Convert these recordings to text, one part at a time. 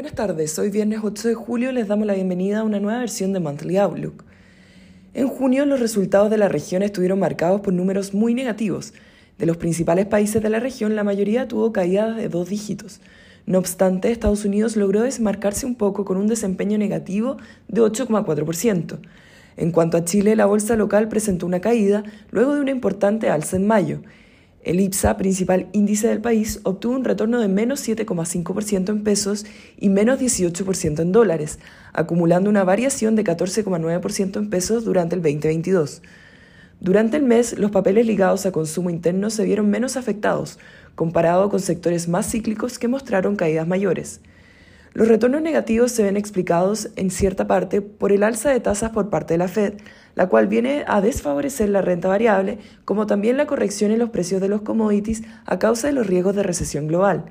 Buenas tardes, hoy viernes 8 de julio les damos la bienvenida a una nueva versión de Monthly Outlook. En junio los resultados de la región estuvieron marcados por números muy negativos. De los principales países de la región, la mayoría tuvo caídas de dos dígitos. No obstante, Estados Unidos logró desmarcarse un poco con un desempeño negativo de 8,4%. En cuanto a Chile, la bolsa local presentó una caída luego de una importante alza en mayo. El IPSA, principal índice del país, obtuvo un retorno de menos 7,5% en pesos y menos 18% en dólares, acumulando una variación de 14,9% en pesos durante el 2022. Durante el mes, los papeles ligados a consumo interno se vieron menos afectados, comparado con sectores más cíclicos que mostraron caídas mayores. Los retornos negativos se ven explicados en cierta parte por el alza de tasas por parte de la Fed, la cual viene a desfavorecer la renta variable, como también la corrección en los precios de los commodities a causa de los riesgos de recesión global.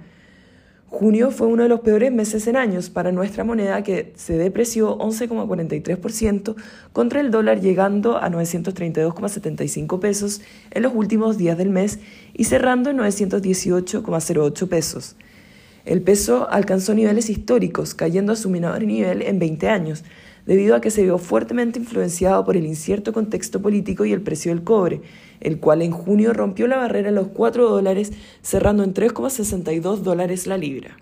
Junio fue uno de los peores meses en años para nuestra moneda que se depreció 11,43% contra el dólar llegando a 932,75 pesos en los últimos días del mes y cerrando en 918,08 pesos. El peso alcanzó niveles históricos, cayendo a su menor nivel en 20 años, debido a que se vio fuertemente influenciado por el incierto contexto político y el precio del cobre, el cual en junio rompió la barrera de los 4 dólares, cerrando en 3,62 dólares la libra.